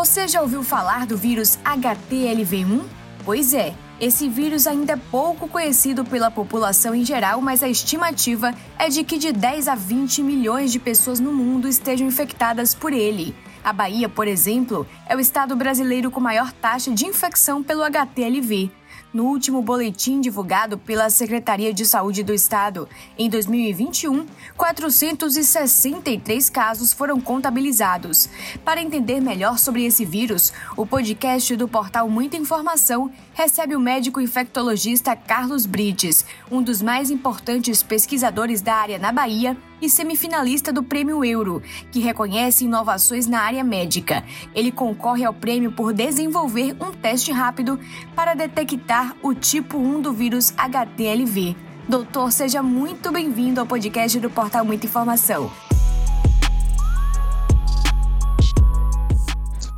Você já ouviu falar do vírus HTLV1? Pois é, esse vírus ainda é pouco conhecido pela população em geral, mas a estimativa é de que de 10 a 20 milhões de pessoas no mundo estejam infectadas por ele. A Bahia, por exemplo, é o estado brasileiro com maior taxa de infecção pelo HTLV. No último boletim divulgado pela Secretaria de Saúde do Estado, em 2021, 463 casos foram contabilizados. Para entender melhor sobre esse vírus, o podcast do portal Muita Informação recebe o médico infectologista Carlos Brites, um dos mais importantes pesquisadores da área na Bahia e semifinalista do Prêmio Euro, que reconhece inovações na área médica. Ele concorre ao prêmio por desenvolver um teste rápido para detectar o tipo 1 do vírus HTLV. Doutor, seja muito bem-vindo ao podcast do Portal Muita Informação.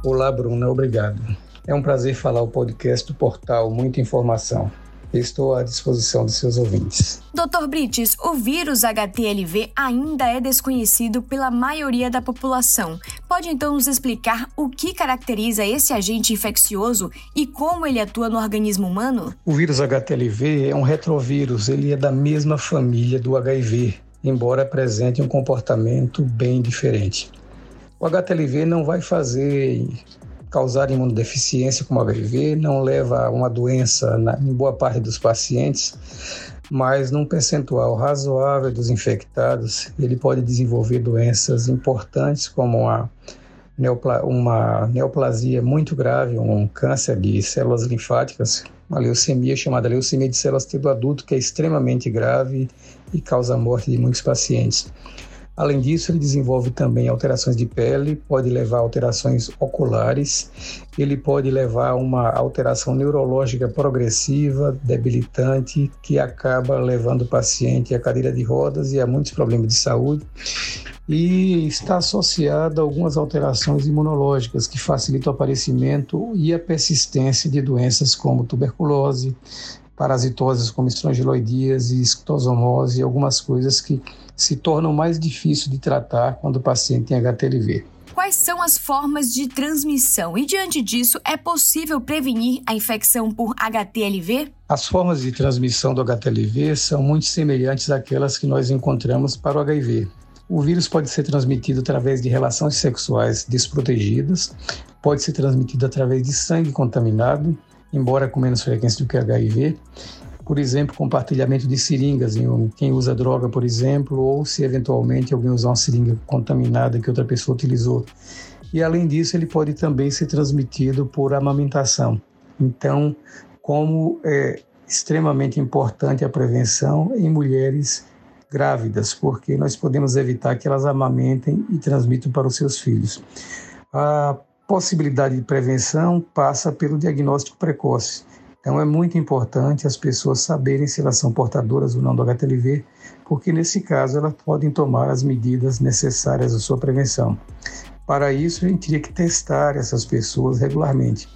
Olá, Bruna, obrigado. É um prazer falar o podcast do portal Muita Informação. Estou à disposição de seus ouvintes. Dr. Brites, o vírus HTLV ainda é desconhecido pela maioria da população. Pode então nos explicar o que caracteriza esse agente infeccioso e como ele atua no organismo humano? O vírus HTLV é um retrovírus, ele é da mesma família do HIV, embora apresente um comportamento bem diferente. O HTLV não vai fazer causar imunodeficiência como HIV, não leva a uma doença na, em boa parte dos pacientes, mas num percentual razoável dos infectados, ele pode desenvolver doenças importantes como uma, uma neoplasia muito grave, um câncer de células linfáticas, uma leucemia chamada leucemia de células tecido adulto, que é extremamente grave e causa a morte de muitos pacientes. Além disso, ele desenvolve também alterações de pele, pode levar a alterações oculares, ele pode levar a uma alteração neurológica progressiva, debilitante, que acaba levando o paciente à cadeira de rodas e a muitos problemas de saúde. E está associado a algumas alterações imunológicas que facilitam o aparecimento e a persistência de doenças como tuberculose, parasitoses como estrongiloidíase, esctosomose e algumas coisas que se tornam mais difíceis de tratar quando o paciente tem HTLV. Quais são as formas de transmissão e, diante disso, é possível prevenir a infecção por HTLV? As formas de transmissão do HTLV são muito semelhantes àquelas que nós encontramos para o HIV. O vírus pode ser transmitido através de relações sexuais desprotegidas, pode ser transmitido através de sangue contaminado, embora com menos frequência do que HIV, por exemplo, compartilhamento de seringas em quem usa droga, por exemplo, ou se eventualmente alguém usar uma seringa contaminada que outra pessoa utilizou. E além disso, ele pode também ser transmitido por amamentação. Então, como é extremamente importante a prevenção em mulheres grávidas, porque nós podemos evitar que elas amamentem e transmitam para os seus filhos. A possibilidade de prevenção passa pelo diagnóstico precoce. Então é muito importante as pessoas saberem se elas são portadoras ou não do HTLV, porque nesse caso elas podem tomar as medidas necessárias à sua prevenção. Para isso, a gente teria que testar essas pessoas regularmente.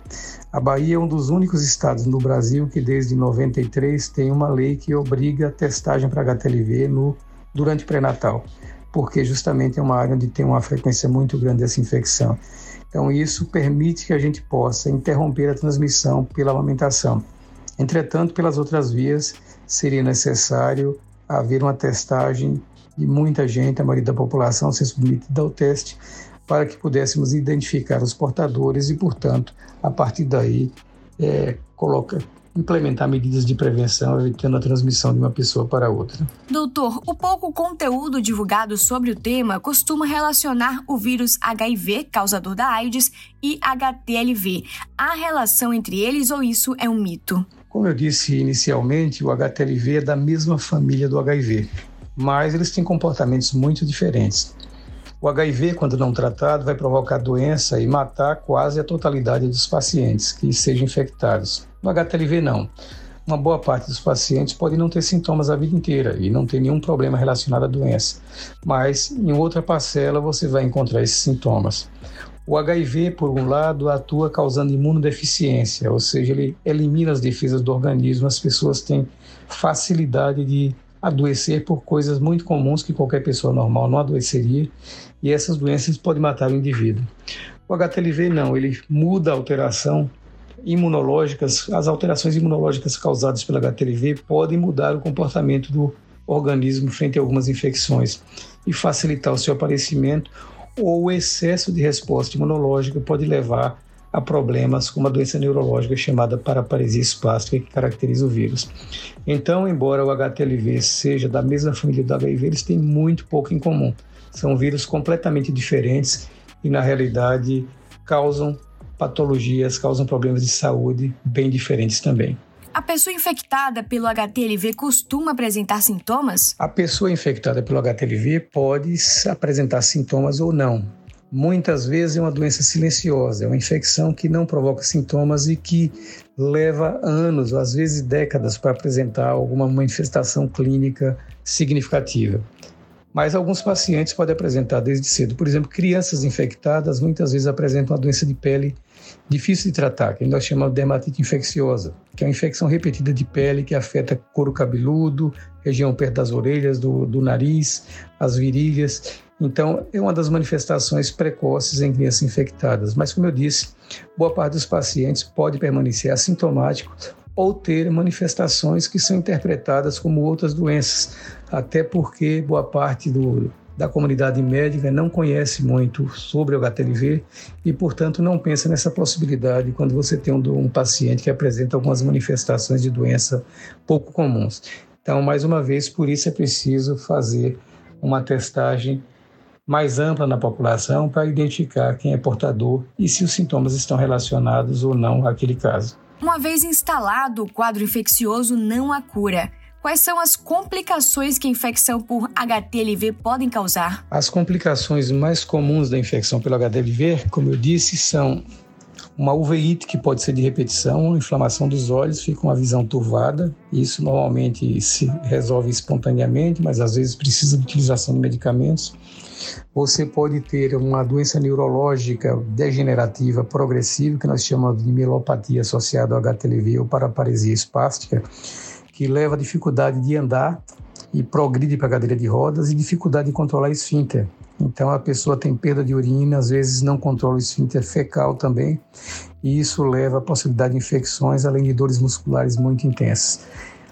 A Bahia é um dos únicos estados no Brasil que, desde 93, tem uma lei que obriga a testagem para HTLV no, durante o pré-natal, porque justamente é uma área onde tem uma frequência muito grande dessa infecção. Então, isso permite que a gente possa interromper a transmissão pela amamentação. Entretanto, pelas outras vias, seria necessário haver uma testagem de muita gente, a maioria da população, ser submetida ao teste, para que pudéssemos identificar os portadores e, portanto, a partir daí, é, coloca, implementar medidas de prevenção, evitando a transmissão de uma pessoa para outra. Doutor, o pouco conteúdo divulgado sobre o tema costuma relacionar o vírus HIV, causador da AIDS, e HTLV. Há relação entre eles ou isso é um mito? Como eu disse inicialmente, o HTLV é da mesma família do HIV, mas eles têm comportamentos muito diferentes. O HIV, quando não tratado, vai provocar doença e matar quase a totalidade dos pacientes que sejam infectados. No HTLV, não. Uma boa parte dos pacientes pode não ter sintomas a vida inteira e não ter nenhum problema relacionado à doença, mas em outra parcela você vai encontrar esses sintomas. O HIV, por um lado, atua causando imunodeficiência, ou seja, ele elimina as defesas do organismo. As pessoas têm facilidade de adoecer por coisas muito comuns que qualquer pessoa normal não adoeceria, e essas doenças podem matar o indivíduo. O HTLV não, ele muda a alteração imunológicas, as alterações imunológicas causadas pelo HTLV podem mudar o comportamento do organismo frente a algumas infecções e facilitar o seu aparecimento, ou o excesso de resposta imunológica pode levar a problemas como a doença neurológica chamada paraparesia espástica, que caracteriza o vírus. Então, embora o HTLV seja da mesma família do HIV, eles têm muito pouco em comum. São vírus completamente diferentes e, na realidade, causam patologias, causam problemas de saúde bem diferentes também. A pessoa infectada pelo HTLV costuma apresentar sintomas? A pessoa infectada pelo HTLV pode apresentar sintomas ou não. Muitas vezes é uma doença silenciosa, é uma infecção que não provoca sintomas e que leva anos, às vezes décadas, para apresentar alguma manifestação clínica significativa. Mas alguns pacientes podem apresentar desde cedo. Por exemplo, crianças infectadas muitas vezes apresentam uma doença de pele difícil de tratar, que nós chamamos de dermatite infecciosa, que é uma infecção repetida de pele que afeta couro cabeludo, região perto das orelhas, do, do nariz, as virilhas. Então, é uma das manifestações precoces em crianças infectadas. Mas, como eu disse, boa parte dos pacientes pode permanecer assintomático ou ter manifestações que são interpretadas como outras doenças, até porque boa parte do, da comunidade médica não conhece muito sobre o HTLV e, portanto, não pensa nessa possibilidade quando você tem um, um paciente que apresenta algumas manifestações de doença pouco comuns. Então, mais uma vez, por isso é preciso fazer uma testagem mais ampla na população para identificar quem é portador e se os sintomas estão relacionados ou não àquele caso. Uma vez instalado o quadro infeccioso, não cura. Quais são as complicações que a infecção por HTLV podem causar? As complicações mais comuns da infecção pelo HTLV, como eu disse, são uma uveíte que pode ser de repetição, inflamação dos olhos, fica uma visão turvada. Isso normalmente se resolve espontaneamente, mas às vezes precisa de utilização de medicamentos. Você pode ter uma doença neurológica degenerativa progressiva, que nós chamamos de mielopatia associada ao HTLV ou paraparesia espástica, que leva dificuldade de andar e progride para a cadeira de rodas e dificuldade de controlar esfíncter. Então a pessoa tem perda de urina, às vezes não controla o esfíncter fecal também, e isso leva à possibilidade de infecções, além de dores musculares muito intensas.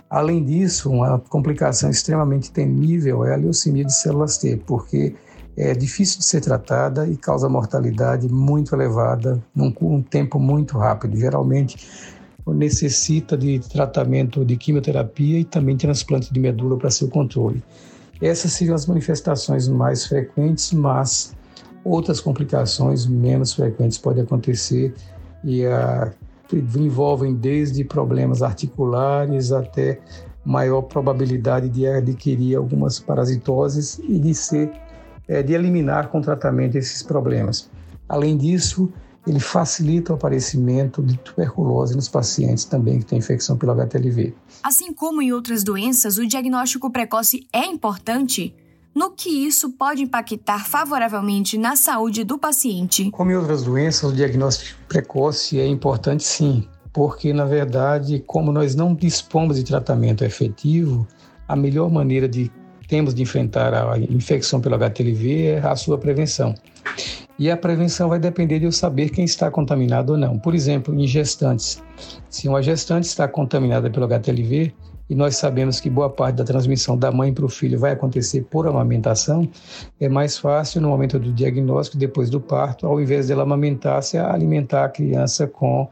Além disso, uma complicação extremamente temível é a leucemia de células T, porque é difícil de ser tratada e causa mortalidade muito elevada num um tempo muito rápido. Geralmente necessita de tratamento de quimioterapia e também transplante de medula para seu controle. Essas seriam as manifestações mais frequentes, mas outras complicações menos frequentes podem acontecer e a, envolvem desde problemas articulares até maior probabilidade de adquirir algumas parasitoses e de ser é, de eliminar com tratamento esses problemas. Além disso, ele facilita o aparecimento de tuberculose nos pacientes também que têm infecção pelo HTLV. Assim como em outras doenças, o diagnóstico precoce é importante. No que isso pode impactar favoravelmente na saúde do paciente? Como em outras doenças, o diagnóstico precoce é importante sim, porque na verdade, como nós não dispomos de tratamento efetivo, a melhor maneira de temos de enfrentar a infecção pelo HTLV é a sua prevenção. E a prevenção vai depender de eu saber quem está contaminado ou não. Por exemplo, em gestantes. Se uma gestante está contaminada pelo HTLV e nós sabemos que boa parte da transmissão da mãe para o filho vai acontecer por amamentação, é mais fácil no momento do diagnóstico, depois do parto, ao invés dela amamentar, se alimentar a criança com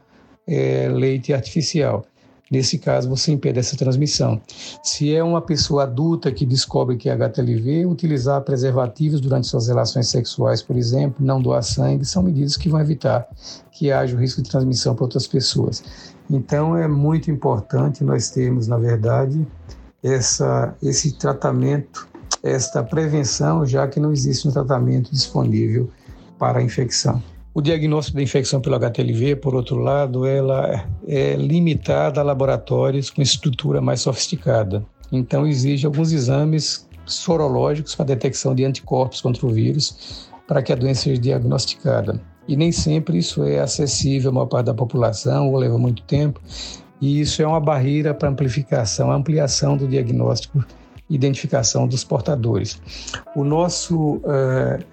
é, leite artificial. Nesse caso, você impede essa transmissão. Se é uma pessoa adulta que descobre que é HTLV, utilizar preservativos durante suas relações sexuais, por exemplo, não doar sangue, são medidas que vão evitar que haja o risco de transmissão para outras pessoas. Então, é muito importante nós termos, na verdade, essa, esse tratamento, esta prevenção, já que não existe um tratamento disponível para a infecção. O diagnóstico da infecção pelo HTLV, por outro lado, ela é limitada a laboratórios com estrutura mais sofisticada. Então, exige alguns exames sorológicos para detecção de anticorpos contra o vírus para que a doença seja diagnosticada. E nem sempre isso é acessível à maior parte da população ou leva muito tempo. E isso é uma barreira para amplificação, ampliação do diagnóstico, identificação dos portadores. O nosso uh,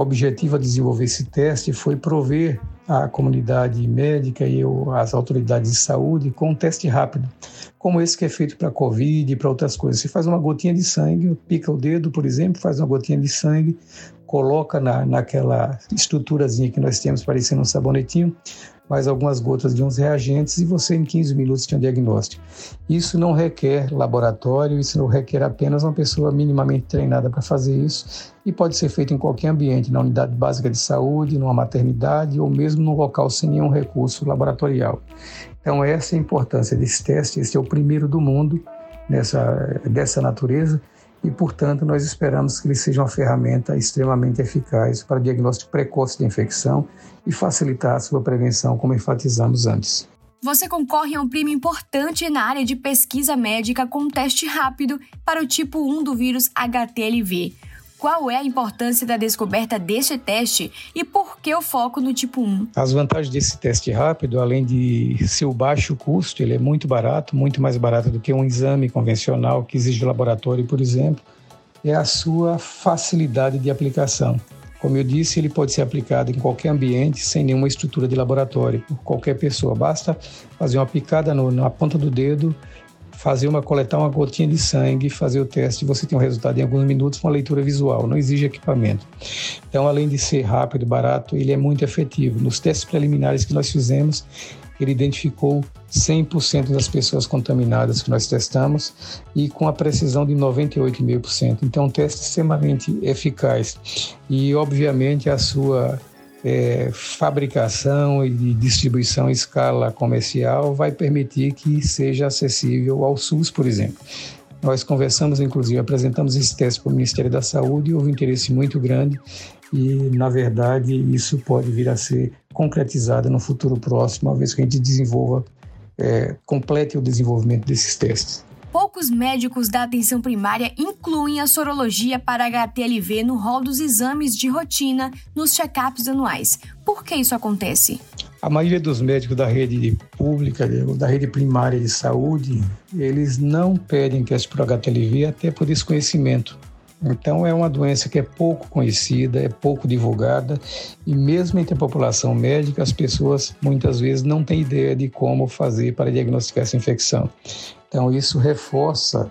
objetivo a desenvolver esse teste foi prover a comunidade médica e as autoridades de saúde com um teste rápido, como esse que é feito para Covid e para outras coisas. Você faz uma gotinha de sangue, pica o dedo, por exemplo, faz uma gotinha de sangue, coloca na, naquela estruturazinha que nós temos parecendo um sabonetinho, mais algumas gotas de uns reagentes e você em 15 minutos tem um diagnóstico. Isso não requer laboratório, isso não requer apenas uma pessoa minimamente treinada para fazer isso e pode ser feito em qualquer ambiente, na unidade básica de saúde, numa maternidade ou mesmo num local sem nenhum recurso laboratorial. Então essa é a importância desse teste, esse é o primeiro do mundo nessa, dessa natureza e, portanto, nós esperamos que ele seja uma ferramenta extremamente eficaz para diagnóstico precoce da infecção e facilitar a sua prevenção, como enfatizamos antes. Você concorre a um prêmio importante na área de pesquisa médica com um teste rápido para o tipo 1 do vírus HTLV. Qual é a importância da descoberta deste teste e por que o foco no tipo 1? As vantagens desse teste rápido, além de seu baixo custo, ele é muito barato, muito mais barato do que um exame convencional que exige laboratório, por exemplo, é a sua facilidade de aplicação. Como eu disse, ele pode ser aplicado em qualquer ambiente, sem nenhuma estrutura de laboratório, por qualquer pessoa. Basta fazer uma picada no, na ponta do dedo fazer uma coletar uma gotinha de sangue, fazer o teste, você tem um resultado em alguns minutos com uma leitura visual, não exige equipamento. Então, além de ser rápido, barato, ele é muito efetivo. Nos testes preliminares que nós fizemos, ele identificou 100% das pessoas contaminadas que nós testamos e com a precisão de 98,5%. Então, um teste extremamente eficaz. E, obviamente, a sua é, fabricação e distribuição em escala comercial vai permitir que seja acessível ao SUS, por exemplo. Nós conversamos, inclusive, apresentamos esse teste para o Ministério da Saúde e houve um interesse muito grande e, na verdade, isso pode vir a ser concretizado no futuro próximo, uma vez que a gente desenvolva, é, complete o desenvolvimento desses testes poucos médicos da atenção primária incluem a sorologia para HTLV no rol dos exames de rotina nos check-ups anuais. Por que isso acontece? A maioria dos médicos da rede pública, da rede primária de saúde, eles não pedem teste para HTLV até por desconhecimento. Então, é uma doença que é pouco conhecida, é pouco divulgada, e mesmo entre a população médica, as pessoas muitas vezes não têm ideia de como fazer para diagnosticar essa infecção. Então, isso reforça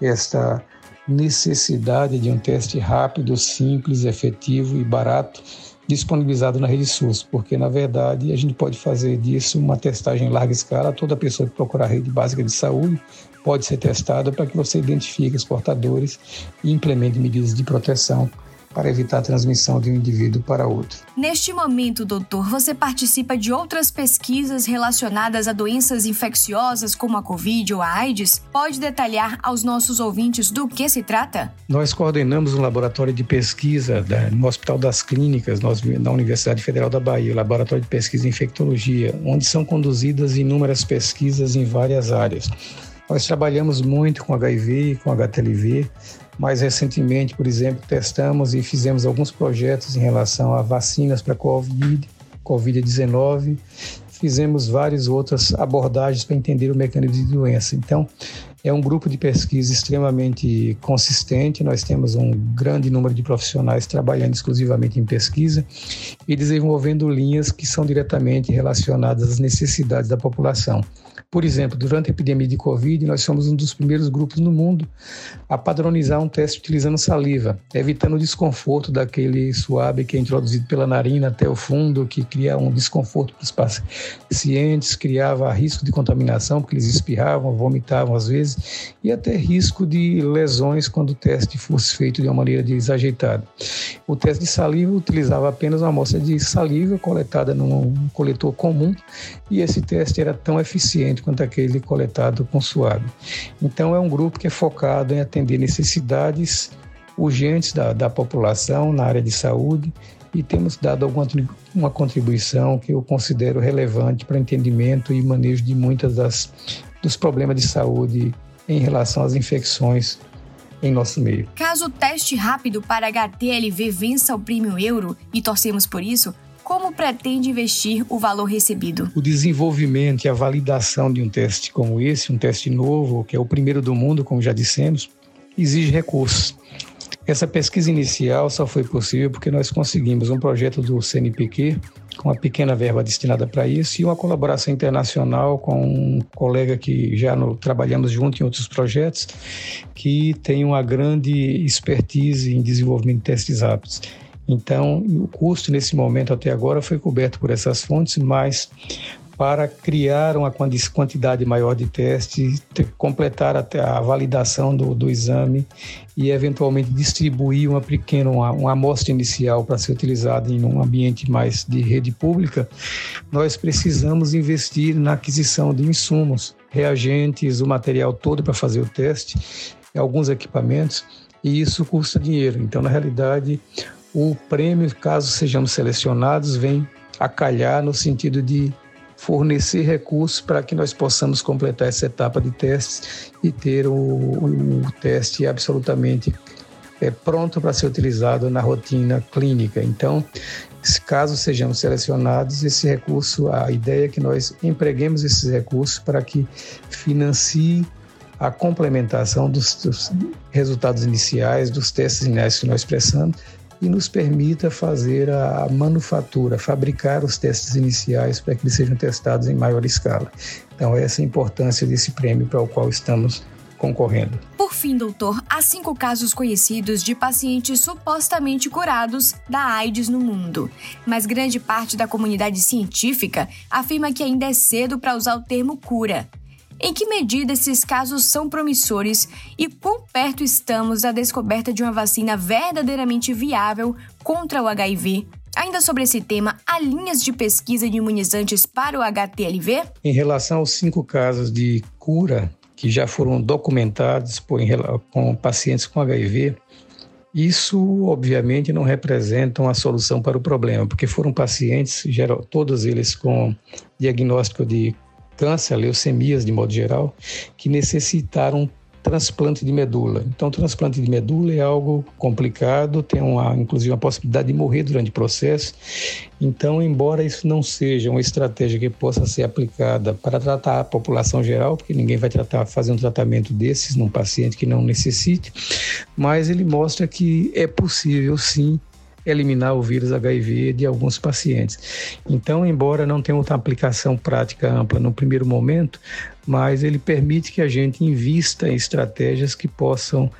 esta necessidade de um teste rápido, simples, efetivo e barato disponibilizado na rede SUS, porque na verdade a gente pode fazer disso uma testagem em larga escala. Toda pessoa que procurar a rede básica de saúde pode ser testada para que você identifique os portadores e implemente medidas de proteção para evitar a transmissão de um indivíduo para outro. Neste momento, doutor, você participa de outras pesquisas relacionadas a doenças infecciosas como a Covid ou a AIDS? Pode detalhar aos nossos ouvintes do que se trata? Nós coordenamos um laboratório de pesquisa da, no Hospital das Clínicas, nós, na Universidade Federal da Bahia, o Laboratório de Pesquisa em Infectologia, onde são conduzidas inúmeras pesquisas em várias áreas. Nós trabalhamos muito com HIV e com HTLV, mais recentemente, por exemplo, testamos e fizemos alguns projetos em relação a vacinas para COVID, COVID-19. Fizemos várias outras abordagens para entender o mecanismo de doença. Então, é um grupo de pesquisa extremamente consistente. Nós temos um grande número de profissionais trabalhando exclusivamente em pesquisa e desenvolvendo linhas que são diretamente relacionadas às necessidades da população. Por exemplo, durante a epidemia de Covid, nós somos um dos primeiros grupos no mundo a padronizar um teste utilizando saliva, evitando o desconforto daquele suave que é introduzido pela narina até o fundo, que cria um desconforto para os pacientes, criava risco de contaminação, porque eles espirravam, vomitavam às vezes, e até risco de lesões quando o teste fosse feito de uma maneira desajeitada. O teste de saliva utilizava apenas uma amostra de saliva coletada num coletor comum, e esse teste era tão eficiente quanto aquele coletado com suave. Então, é um grupo que é focado em atender necessidades urgentes da, da população na área de saúde e temos dado alguma uma contribuição que eu considero relevante para entendimento e manejo de muitas das dos problemas de saúde em relação às infecções em nosso meio. Caso o teste rápido para HTLV vença o prêmio euro e torcemos por isso, como pretende investir o valor recebido? O desenvolvimento e a validação de um teste como esse, um teste novo, que é o primeiro do mundo, como já dissemos, exige recursos. Essa pesquisa inicial só foi possível porque nós conseguimos um projeto do CNPq com uma pequena verba destinada para isso e uma colaboração internacional com um colega que já no, trabalhamos junto em outros projetos, que tem uma grande expertise em desenvolvimento de testes rápidos. Então, o custo nesse momento até agora foi coberto por essas fontes, mas para criar uma quantidade maior de testes, completar até a validação do, do exame e eventualmente distribuir uma pequena uma, uma amostra inicial para ser utilizada em um ambiente mais de rede pública, nós precisamos investir na aquisição de insumos, reagentes, o material todo para fazer o teste, alguns equipamentos, e isso custa dinheiro. Então, na realidade, o prêmio, caso sejamos selecionados, vem a calhar no sentido de fornecer recursos para que nós possamos completar essa etapa de testes e ter o, o teste absolutamente é, pronto para ser utilizado na rotina clínica. Então, caso sejamos selecionados, esse recurso, a ideia é que nós empreguemos esses recursos para que financie a complementação dos, dos resultados iniciais, dos testes iniciais que nós prestamos, e nos permita fazer a manufatura, fabricar os testes iniciais para que eles sejam testados em maior escala. Então, essa é a importância desse prêmio para o qual estamos concorrendo. Por fim, doutor, há cinco casos conhecidos de pacientes supostamente curados da AIDS no mundo, mas grande parte da comunidade científica afirma que ainda é cedo para usar o termo cura. Em que medida esses casos são promissores e quão perto estamos da descoberta de uma vacina verdadeiramente viável contra o HIV? Ainda sobre esse tema, há linhas de pesquisa de imunizantes para o HTLV? Em relação aos cinco casos de cura que já foram documentados por, com pacientes com HIV, isso, obviamente, não representa uma solução para o problema, porque foram pacientes, geral, todos eles com diagnóstico de câncer, leucemias de modo geral, que necessitaram transplante de medula. Então, transplante de medula é algo complicado, tem uma, inclusive uma possibilidade de morrer durante o processo. Então, embora isso não seja uma estratégia que possa ser aplicada para tratar a população geral, porque ninguém vai tratar, fazer um tratamento desses num paciente que não necessite, mas ele mostra que é possível sim eliminar o vírus HIV de alguns pacientes. Então, embora não tenha outra aplicação prática ampla no primeiro momento, mas ele permite que a gente invista em estratégias que possam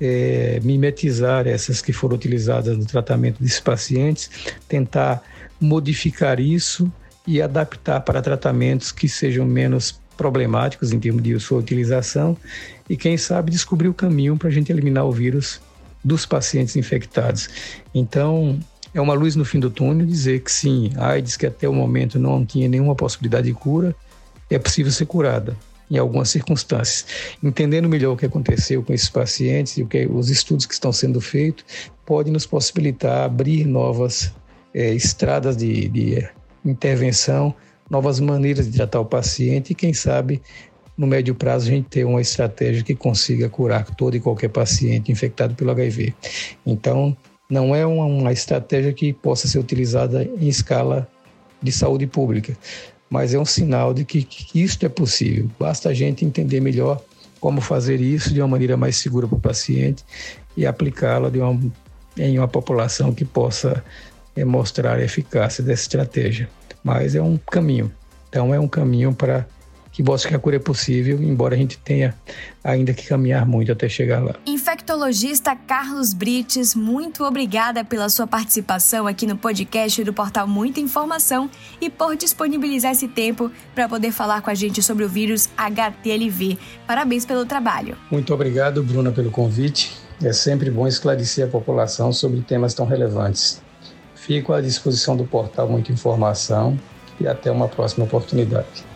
é, mimetizar essas que foram utilizadas no tratamento desses pacientes, tentar modificar isso e adaptar para tratamentos que sejam menos problemáticos em termos de sua utilização e, quem sabe, descobrir o caminho para a gente eliminar o vírus dos pacientes infectados. Então, é uma luz no fim do túnel dizer que sim, a AIDS, que até o momento não tinha nenhuma possibilidade de cura, é possível ser curada em algumas circunstâncias. Entendendo melhor o que aconteceu com esses pacientes e o que os estudos que estão sendo feitos, pode nos possibilitar abrir novas é, estradas de, de intervenção, novas maneiras de tratar o paciente e, quem sabe, no médio prazo a gente ter uma estratégia que consiga curar todo e qualquer paciente infectado pelo HIV. Então, não é uma, uma estratégia que possa ser utilizada em escala de saúde pública, mas é um sinal de que, que isso é possível. Basta a gente entender melhor como fazer isso de uma maneira mais segura para o paciente e aplicá-la em uma população que possa é, mostrar a eficácia dessa estratégia. Mas é um caminho. Então, é um caminho para que mostra que a cura é possível, embora a gente tenha ainda que caminhar muito até chegar lá. Infectologista Carlos Brites, muito obrigada pela sua participação aqui no podcast do portal Muita Informação e por disponibilizar esse tempo para poder falar com a gente sobre o vírus HTLV. Parabéns pelo trabalho. Muito obrigado, Bruna, pelo convite. É sempre bom esclarecer a população sobre temas tão relevantes. Fico à disposição do portal Muita Informação e até uma próxima oportunidade.